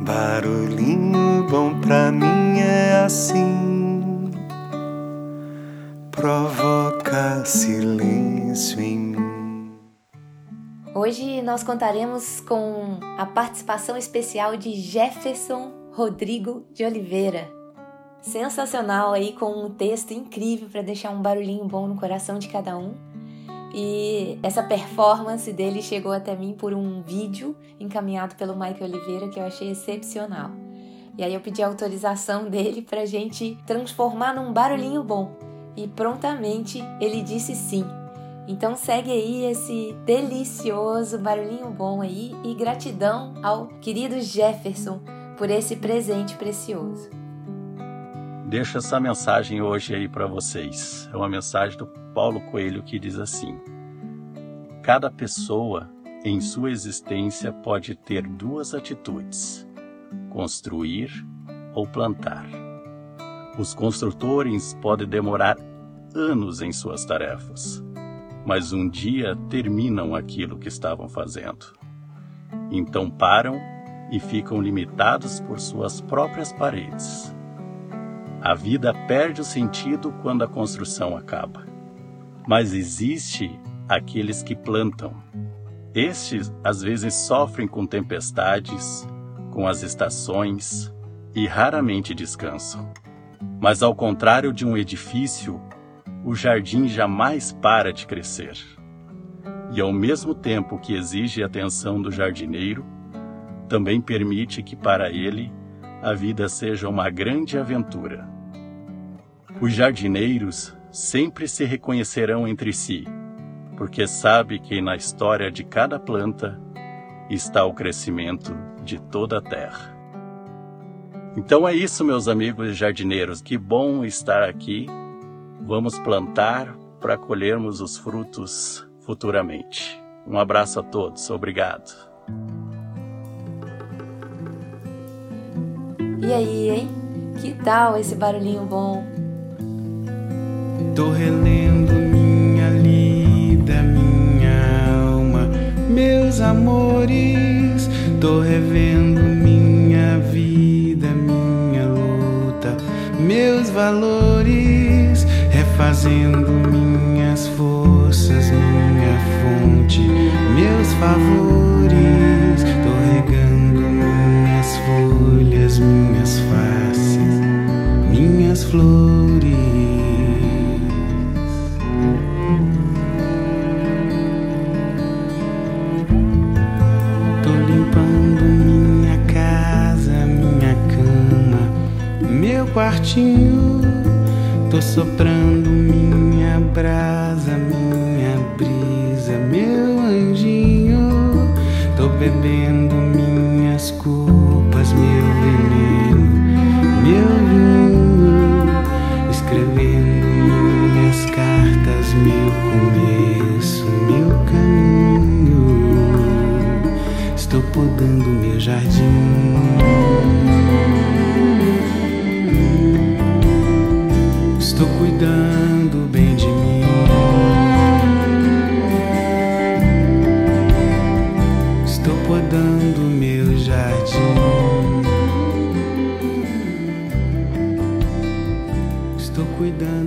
Barulhinho bom pra mim é assim, provoca silêncio em mim. Hoje nós contaremos com a participação especial de Jefferson Rodrigo de Oliveira. Sensacional aí com um texto incrível para deixar um barulhinho bom no coração de cada um. E essa performance dele chegou até mim por um vídeo encaminhado pelo Mike Oliveira que eu achei excepcional. E aí eu pedi autorização dele para a gente transformar num barulhinho bom. E prontamente ele disse sim. Então segue aí esse delicioso barulhinho bom aí e gratidão ao querido Jefferson por esse presente precioso. Deixo essa mensagem hoje aí para vocês. É uma mensagem do Paulo Coelho que diz assim: Cada pessoa em sua existência pode ter duas atitudes: construir ou plantar. Os construtores podem demorar anos em suas tarefas, mas um dia terminam aquilo que estavam fazendo. Então param e ficam limitados por suas próprias paredes. A vida perde o sentido quando a construção acaba. Mas existe aqueles que plantam. Estes às vezes sofrem com tempestades, com as estações e raramente descansam. Mas ao contrário de um edifício, o jardim jamais para de crescer. E ao mesmo tempo que exige atenção do jardineiro, também permite que para ele a vida seja uma grande aventura. Os jardineiros sempre se reconhecerão entre si, porque sabe que na história de cada planta está o crescimento de toda a terra. Então é isso, meus amigos jardineiros, que bom estar aqui. Vamos plantar para colhermos os frutos futuramente. Um abraço a todos, obrigado. E aí, hein? Que tal esse barulhinho bom? Tô relendo minha lida, minha alma, meus amores. Tô revendo minha vida, minha luta, meus valores. Refazendo minhas forças, minha fonte, meus favores. Flores. Tô limpando minha casa, minha cama, meu quartinho. Tô soprando minha brasa, minha brisa, meu anjinho. Tô bebendo jardim. Estou cuidando bem de mim. Estou podando meu jardim. Estou cuidando.